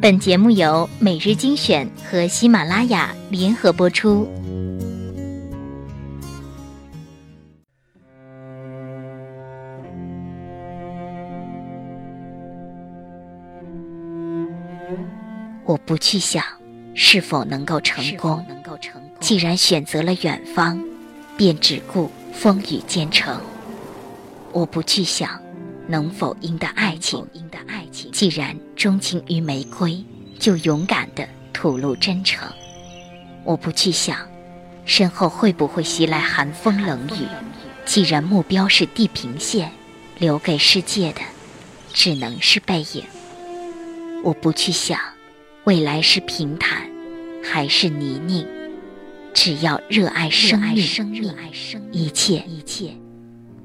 本节目由每日精选和喜马拉雅联合播出。我不去想是否能够成功，既然选择了远方，便只顾风雨兼程。我不去想能否赢得爱情，既然钟情于玫瑰，就勇敢的吐露真诚。我不去想身后会不会袭来寒风冷雨，既然目标是地平线，留给世界的只能是背影。我不去想。未来是平坦还是泥泞？只要热爱生命，一切一切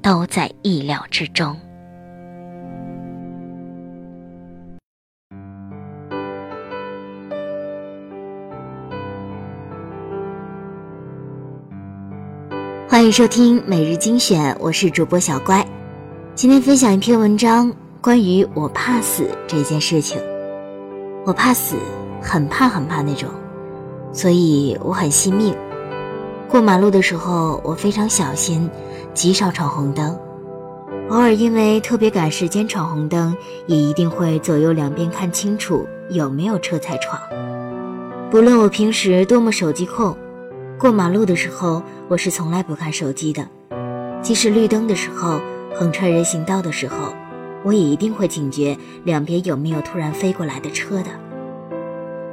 都在意料之中。欢迎收听每日精选，我是主播小乖。今天分享一篇文章，关于我怕死这件事情。我怕死，很怕很怕那种，所以我很惜命。过马路的时候，我非常小心，极少闯红灯。偶尔因为特别赶时间闯红灯，也一定会左右两边看清楚有没有车才闯。不论我平时多么手机控，过马路的时候我是从来不看手机的。即使绿灯的时候，横穿人行道的时候。我也一定会警觉两边有没有突然飞过来的车的。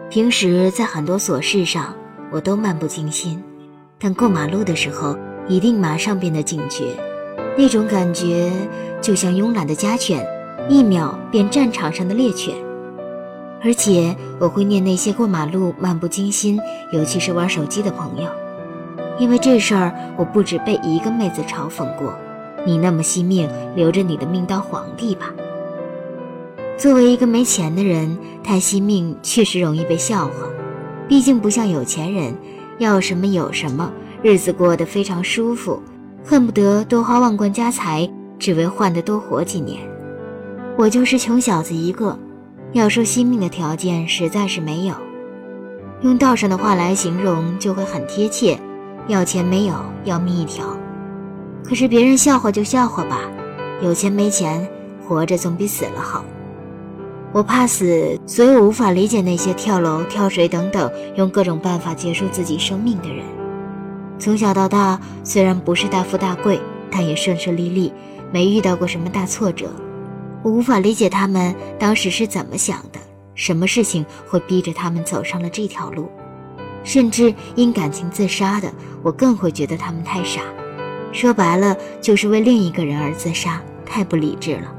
平时在很多琐事上我都漫不经心，但过马路的时候一定马上变得警觉。那种感觉就像慵懒的家犬，一秒变战场上的猎犬。而且我会念那些过马路漫不经心，尤其是玩手机的朋友，因为这事儿我不止被一个妹子嘲讽过。你那么惜命，留着你的命当皇帝吧。作为一个没钱的人，太惜命确实容易被笑话。毕竟不像有钱人，要什么有什么，日子过得非常舒服，恨不得多花万贯家财，只为换得多活几年。我就是穷小子一个，要说惜命的条件实在是没有。用道上的话来形容，就会很贴切：要钱没有，要命一条。可是别人笑话就笑话吧，有钱没钱，活着总比死了好。我怕死，所以我无法理解那些跳楼、跳水等等用各种办法结束自己生命的人。从小到大，虽然不是大富大贵，但也顺顺利利，没遇到过什么大挫折。我无法理解他们当时是怎么想的，什么事情会逼着他们走上了这条路。甚至因感情自杀的，我更会觉得他们太傻。说白了，就是为另一个人而自杀，太不理智了。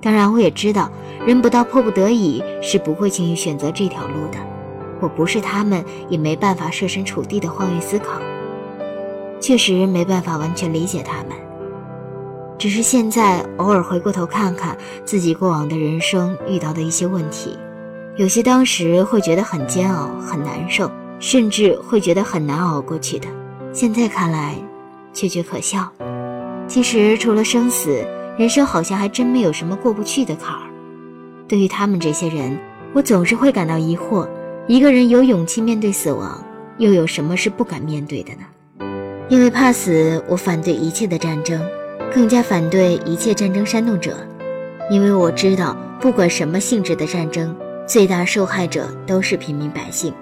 当然，我也知道，人不到迫不得已是不会轻易选择这条路的。我不是他们，也没办法设身处地的换位思考，确实没办法完全理解他们。只是现在偶尔回过头看看自己过往的人生遇到的一些问题，有些当时会觉得很煎熬、很难受，甚至会觉得很难熬过去的，现在看来。却觉可笑。其实除了生死，人生好像还真没有什么过不去的坎儿。对于他们这些人，我总是会感到疑惑：一个人有勇气面对死亡，又有什么是不敢面对的呢？因为怕死，我反对一切的战争，更加反对一切战争煽动者。因为我知道，不管什么性质的战争，最大受害者都是平民百姓。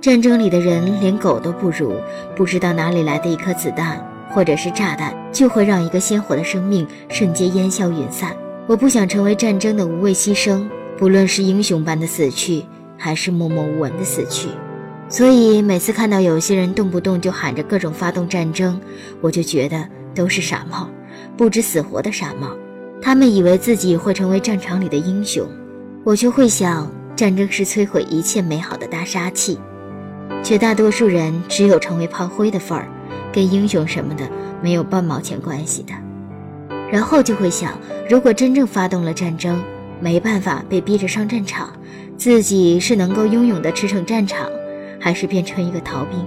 战争里的人连狗都不如，不知道哪里来的一颗子弹。或者是炸弹，就会让一个鲜活的生命瞬间烟消云散。我不想成为战争的无谓牺牲，不论是英雄般的死去，还是默默无闻的死去。所以每次看到有些人动不动就喊着各种发动战争，我就觉得都是傻帽，不知死活的傻帽。他们以为自己会成为战场里的英雄，我却会想，战争是摧毁一切美好的大杀器，绝大多数人只有成为炮灰的份儿。跟英雄什么的没有半毛钱关系的，然后就会想，如果真正发动了战争，没办法被逼着上战场，自己是能够英勇的驰骋战场，还是变成一个逃兵？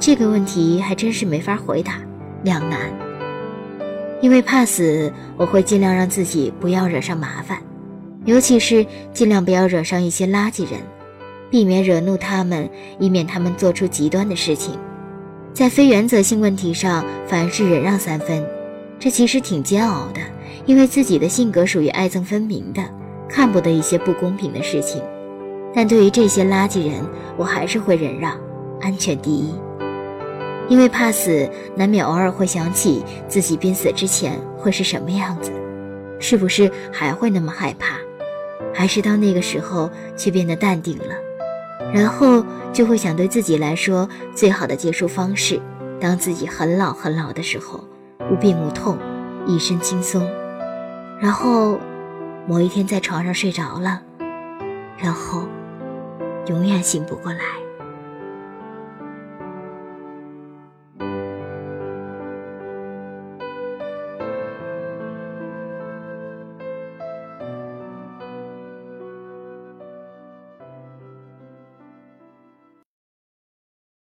这个问题还真是没法回答，两难。因为怕死，我会尽量让自己不要惹上麻烦。尤其是尽量不要惹上一些垃圾人，避免惹怒他们，以免他们做出极端的事情。在非原则性问题上，凡事忍让三分，这其实挺煎熬的，因为自己的性格属于爱憎分明的，看不得一些不公平的事情。但对于这些垃圾人，我还是会忍让，安全第一。因为怕死，难免偶尔会想起自己濒死之前会是什么样子，是不是还会那么害怕？还是到那个时候却变得淡定了，然后就会想对自己来说最好的结束方式：当自己很老很老的时候，无病无痛，一身轻松，然后某一天在床上睡着了，然后永远醒不过来。